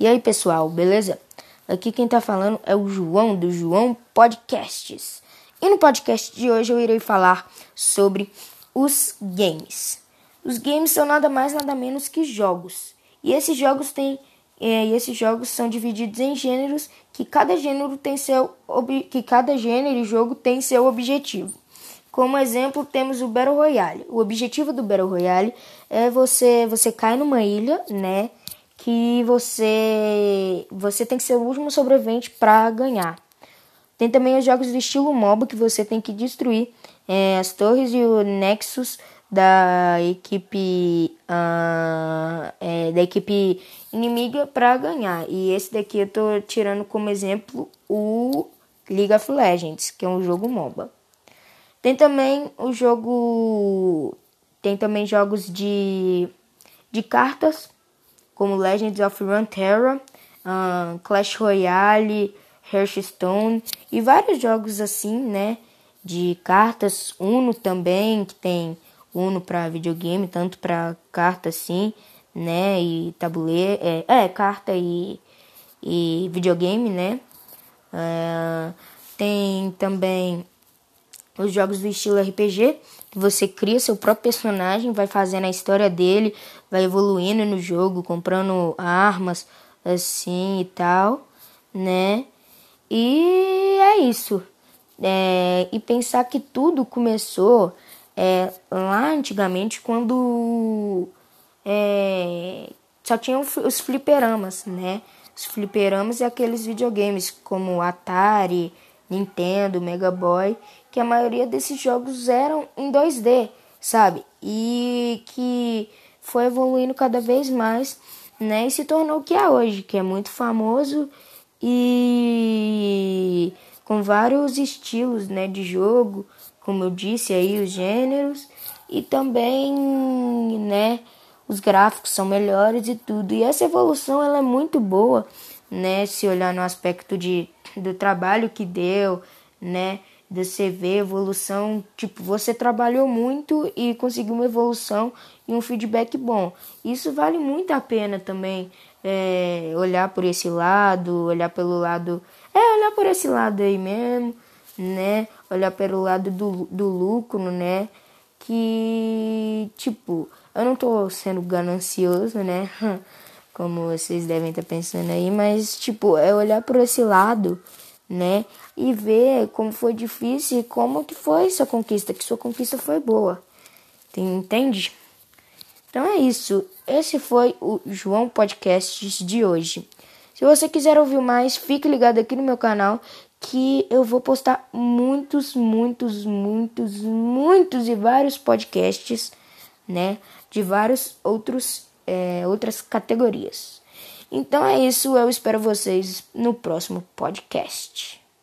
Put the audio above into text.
E aí, pessoal, beleza? Aqui quem tá falando é o João do João Podcasts. E no podcast de hoje eu irei falar sobre os games. Os games são nada mais nada menos que jogos. E esses jogos têm é, e esses jogos são divididos em gêneros que cada gênero tem seu que cada gênero e jogo tem seu objetivo. Como exemplo, temos o Battle Royale. O objetivo do Battle Royale é você você cai numa ilha, né? Que você você tem que ser o último sobrevivente para ganhar. Tem também os jogos do estilo MOBA que você tem que destruir é, as torres e o Nexus da equipe uh, é, da equipe inimiga para ganhar. E esse daqui eu tô tirando como exemplo o League of Legends, que é um jogo MOBA. Tem também o jogo tem também jogos de de cartas como Legends of Runeterra, um, Clash Royale, Hearthstone e vários jogos assim, né? De cartas, Uno também, que tem Uno para videogame, tanto para carta assim, né? E tabuleiro, é, é carta e, e videogame, né? Tem também os jogos do estilo RPG, que você cria seu próprio personagem, vai fazendo a história dele, vai evoluindo no jogo, comprando armas assim e tal, né? E é isso. É, e pensar que tudo começou é, lá antigamente quando é, só tinham os fliperamas, né? Os fliperamas e aqueles videogames como Atari, Nintendo, Mega Boy, que a maioria desses jogos eram em 2D, sabe? E que foi evoluindo cada vez mais, né? E se tornou o que é hoje, que é muito famoso e com vários estilos, né, de jogo, como eu disse aí, os gêneros e também, né, os gráficos são melhores e tudo. E essa evolução ela é muito boa, né, se olhar no aspecto de do trabalho que deu, né? Você ver evolução, tipo, você trabalhou muito e conseguiu uma evolução e um feedback bom. Isso vale muito a pena também é, olhar por esse lado, olhar pelo lado. É, olhar por esse lado aí mesmo, né? Olhar pelo lado do, do lucro, né? Que, tipo, eu não tô sendo ganancioso, né? como vocês devem estar pensando aí, mas tipo, é olhar por esse lado, né? E ver como foi difícil e como que foi sua conquista, que sua conquista foi boa. Entende? Então é isso. Esse foi o João Podcasts de hoje. Se você quiser ouvir mais, fique ligado aqui no meu canal que eu vou postar muitos, muitos, muitos, muitos e vários podcasts, né? De vários outros é, outras categorias. Então é isso, eu espero vocês no próximo podcast.